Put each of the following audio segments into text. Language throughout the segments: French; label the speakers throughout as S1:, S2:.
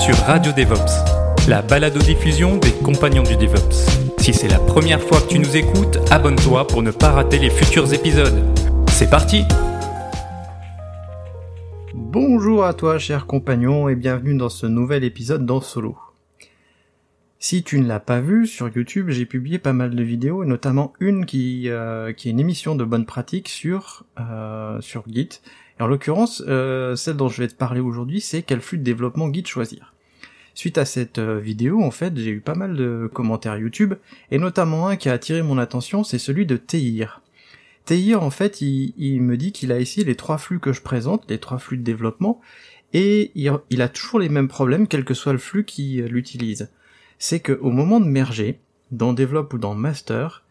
S1: Sur Radio DevOps, la balado-diffusion des compagnons du DevOps. Si c'est la première fois que tu nous écoutes, abonne-toi pour ne pas rater les futurs épisodes. C'est parti!
S2: Bonjour à toi, cher compagnon, et bienvenue dans ce nouvel épisode dans Solo. Si tu ne l'as pas vu, sur YouTube, j'ai publié pas mal de vidéos, notamment une qui, euh, qui est une émission de bonne pratique sur, euh, sur Git. Et en l'occurrence, euh, celle dont je vais te parler aujourd'hui, c'est quel flux de développement Git choisir. Suite à cette vidéo, en fait, j'ai eu pas mal de commentaires YouTube, et notamment un qui a attiré mon attention, c'est celui de Teir. Teir, en fait, il, me dit qu'il a essayé les trois flux que je présente, les trois flux de développement, et il, a toujours les mêmes problèmes, quel que soit le flux qu'il utilise. C'est qu'au moment de merger, dans Develop ou dans Master,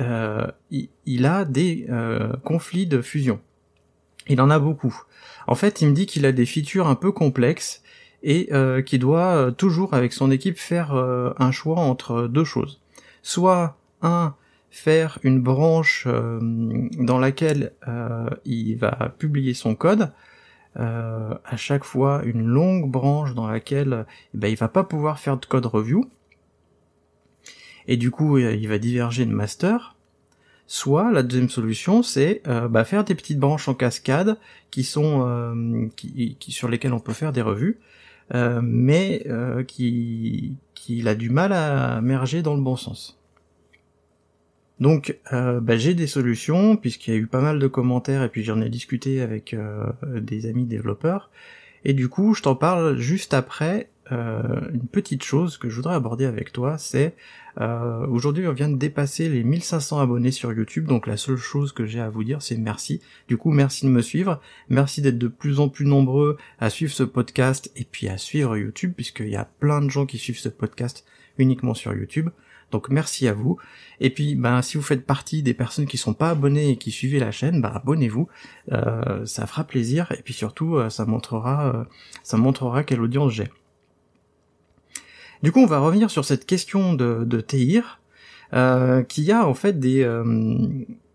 S2: euh, il, a des euh, conflits de fusion. Il en a beaucoup. En fait, il me dit qu'il a des features un peu complexes et euh, qu'il doit toujours, avec son équipe, faire un choix entre deux choses. Soit un faire une branche dans laquelle il va publier son code, euh, à chaque fois une longue branche dans laquelle eh ben, il va pas pouvoir faire de code review, et du coup il va diverger de master, soit la deuxième solution c'est bah, faire des petites branches en cascade qui sont qui, sur lesquelles on peut faire des revues, mais qui qu'il a du mal à merger dans le bon sens. Donc euh, bah, j'ai des solutions puisqu'il y a eu pas mal de commentaires et puis j'en ai discuté avec euh, des amis développeurs. Et du coup je t'en parle juste après euh, une petite chose que je voudrais aborder avec toi c'est aujourd'hui on vient de dépasser les 1500 abonnés sur YouTube. Donc la seule chose que j'ai à vous dire c'est merci. Du coup merci de me suivre. Merci d'être de plus en plus nombreux à suivre ce podcast et puis à suivre YouTube puisqu'il y a plein de gens qui suivent ce podcast uniquement sur YouTube donc merci à vous. Et puis ben si vous faites partie des personnes qui sont pas abonnées et qui suivez la chaîne, ben abonnez-vous. Euh, ça fera plaisir et puis surtout euh, ça montrera euh, ça montrera quelle audience j'ai. Du coup on va revenir sur cette question de, de TIR qui a en fait des,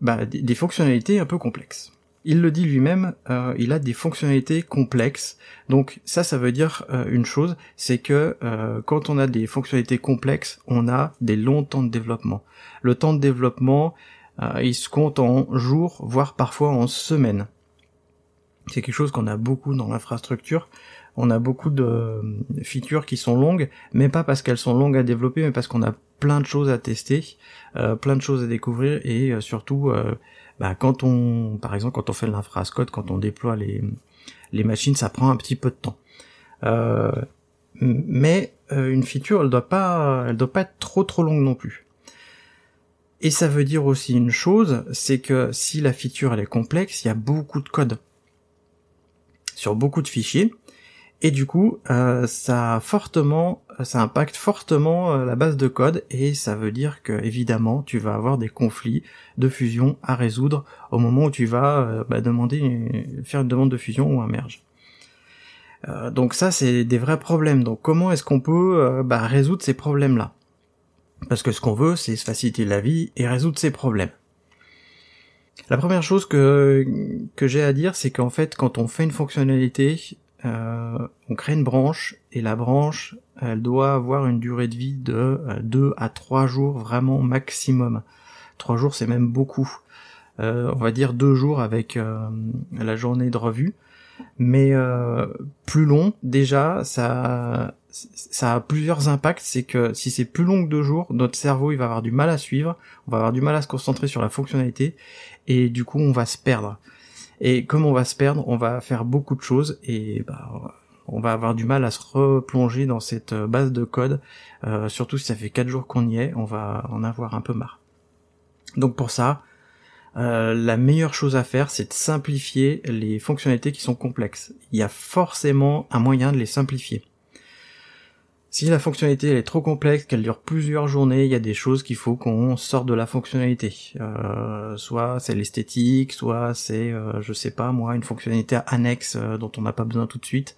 S2: bah, des fonctionnalités un peu complexes il le dit lui-même, euh, il a des fonctionnalités complexes. Donc ça, ça veut dire euh, une chose, c'est que euh, quand on a des fonctionnalités complexes, on a des longs temps de développement. Le temps de développement, il se compte en jours, voire parfois en semaines. C'est quelque chose qu'on a beaucoup dans l'infrastructure. On a beaucoup de features qui sont longues, mais pas parce qu'elles sont longues à développer, mais parce qu'on a plein de choses à tester, plein de choses à découvrir et surtout bah, quand on, par exemple, quand on fait l'infrascode, quand on déploie les, les machines, ça prend un petit peu de temps. Euh, mais euh, une feature, elle doit pas, elle doit pas être trop trop longue non plus. Et ça veut dire aussi une chose, c'est que si la feature elle est complexe, il y a beaucoup de code sur beaucoup de fichiers, et du coup, euh, ça fortement, ça impacte fortement euh, la base de code et ça veut dire que évidemment, tu vas avoir des conflits de fusion à résoudre au moment où tu vas euh, bah, demander, faire une demande de fusion ou un merge. donc ça, c'est des vrais problèmes. Donc comment est-ce qu'on peut bah, résoudre ces problèmes-là? Parce que ce qu'on veut, c'est se faciliter la vie et résoudre ces problèmes. La première chose que, que j'ai à dire, c'est qu'en fait, quand on fait une fonctionnalité, euh, on crée une branche et la branche, elle doit avoir une durée de vie de 2 euh, à 3 jours vraiment maximum. 3 jours c'est même beaucoup. Euh, on va dire 2 jours avec la journée de revue. Mais plus long, déjà, ça, ça a plusieurs impacts. C'est que si c'est plus long que 2 jours, notre cerveau il va avoir du mal à suivre, on va avoir du mal à se concentrer sur la fonctionnalité, et du coup on va se perdre. Et comme on va se perdre, on va faire beaucoup de choses et bah, on va avoir du mal à se replonger dans cette euh, base de code. Euh, surtout si ça fait 4 jours qu'on y est, on va en avoir un peu marre. Donc pour ça, euh, la meilleure chose à faire, c'est de simplifier les fonctionnalités qui sont complexes. Il y a forcément un moyen de les simplifier. Si la fonctionnalité est trop complexe, qu'elle dure plusieurs journées, il y a des choses qu'il faut qu'on sorte de la fonctionnalité. Euh, soit c'est l'esthétique, soit c'est, euh, je sais pas moi, une fonctionnalité annexe euh, dont on n'a pas besoin tout de suite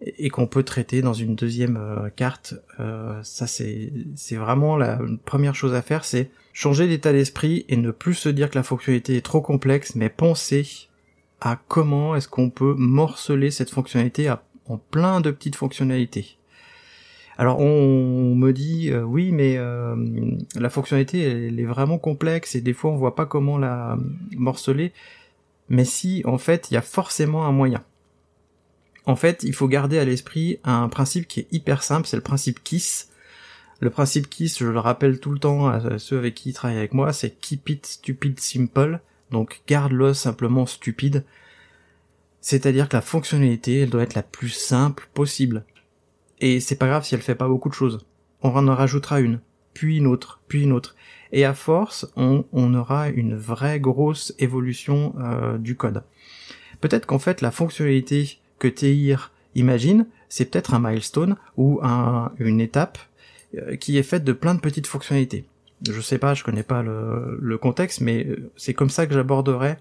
S2: et qu'on peut traiter dans une deuxième euh, carte. Euh, ça c'est c'est vraiment la première chose à faire, c'est changer d'état d'esprit et ne plus se dire que la fonctionnalité est trop complexe, mais penser à comment est-ce qu'on peut morceler cette fonctionnalité en plein de petites fonctionnalités. Alors on me dit euh, oui mais la fonctionnalité elle est vraiment complexe et des fois on voit pas comment la morceler. Mais si en fait il y a forcément un moyen en fait, il faut garder à l'esprit un principe qui est hyper simple, c'est le principe KISS. Le principe KISS, je le rappelle tout le temps à ceux avec qui ils travaillent avec moi, c'est Keep it stupid simple. Donc garde-le simplement stupide. C'est-à-dire que la fonctionnalité, elle doit être la plus simple possible. Et c'est pas grave si elle fait pas beaucoup de choses. On en rajoutera une, puis une autre, puis une autre. Et à force, on, aura une vraie grosse évolution euh, du code. Peut-être qu'en fait la fonctionnalité que Tehir imagine, c'est peut-être un milestone ou une étape euh, qui est faite de plein de petites fonctionnalités. Je sais pas, je connais pas le, contexte, mais euh, c'est comme ça que j'aborderai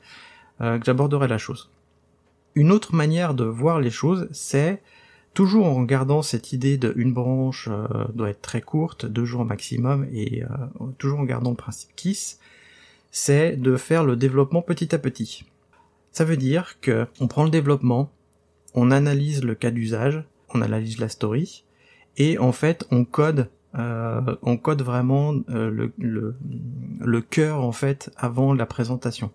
S2: que j'aborderai la chose. Une autre manière de voir les choses, c'est toujours en gardant cette idée de une branche doit être très courte, deux jours maximum, et toujours en gardant le principe KISS, c'est de faire le développement petit à petit. Ça veut dire que on prend le développement, on analyse le cas d'usage, on analyse la story, et en fait on code, euh, on code vraiment euh, le, le, le cœur en fait avant la présentation.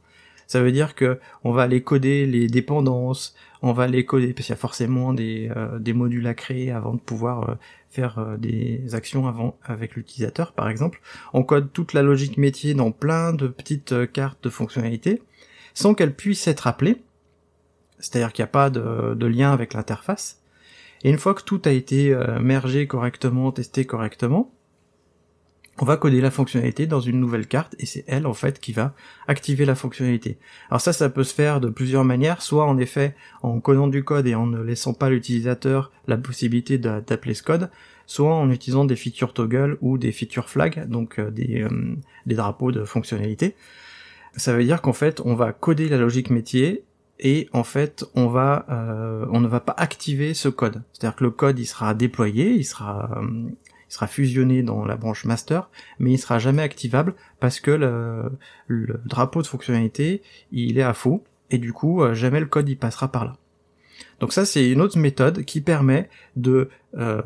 S2: Ça veut dire que on va aller coder les dépendances, on va les coder parce qu'il y a forcément des, euh, modules à créer avant de pouvoir faire des actions avec l'utilisateur par exemple. On code toute la logique métier dans plein de petites cartes de fonctionnalités sans qu'elles puissent être appelées c'est-à-dire qu'il n'y a pas de, lien avec l'interface. Et une fois que tout a été euh, mergé correctement, testé correctement, on va coder la fonctionnalité dans une nouvelle carte et c'est elle en fait qui va activer la fonctionnalité. Alors ça, ça peut se faire de plusieurs manières, soit en effet en codant du code et en ne laissant pas l'utilisateur la possibilité d'appeler ce code, soit en utilisant des features toggle ou des feature flags, donc euh, des, euh, des drapeaux de fonctionnalité. Ça veut dire qu'en fait, on va coder la logique métier et en fait on va euh, on ne va pas activer ce code. C'est-à-dire que le code il sera déployé, il sera il sera fusionné dans la branche master, mais il sera jamais activable parce que le, le drapeau de fonctionnalité il est à faux et du coup euh, jamais le code y passera par là. Donc ça, c'est une autre méthode qui permet de euh,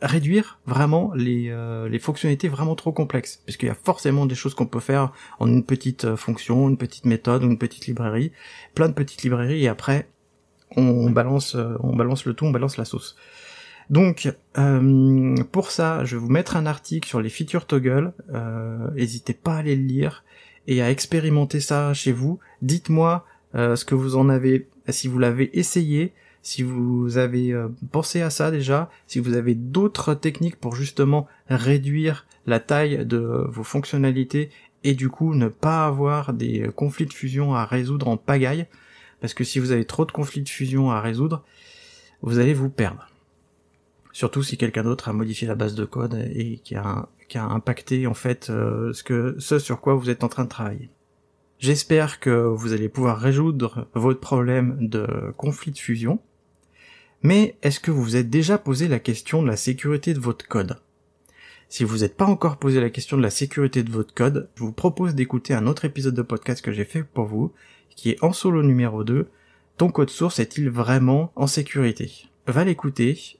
S2: réduire vraiment les, euh, les, fonctionnalités vraiment trop complexes, puisqu'il y a forcément des choses qu'on peut faire en une petite euh, fonction, une petite méthode une petite librairie, plein de petites librairies, et après on balance, on balance le tout, on balance la sauce. Donc pour ça, je vais vous mettre un article sur les features toggle. N'hésitez pas à aller le lire et à expérimenter ça chez vous. Dites-moi ce que vous en avez si vous l'avez essayé, si vous avez euh, pensé à ça déjà, si vous avez d'autres techniques pour justement réduire la taille de vos fonctionnalités et du coup ne pas avoir des conflits de fusion à résoudre en pagaille, parce que si vous avez trop de conflits de fusion à résoudre, vous allez vous perdre. Surtout si quelqu'un d'autre a modifié la base de code et qui a, impacté en fait euh, ce sur quoi vous êtes en train de travailler. J'espère que vous allez pouvoir résoudre votre problème de conflit de fusion. Mais est-ce que vous vous êtes déjà posé la question de la sécurité de votre code? Si vous n'êtes pas encore posé la question de la sécurité de votre code, je vous propose d'écouter un autre épisode de podcast que j'ai fait pour vous, qui est en solo numéro 2. Ton code source est-il vraiment en sécurité? Va l'écouter,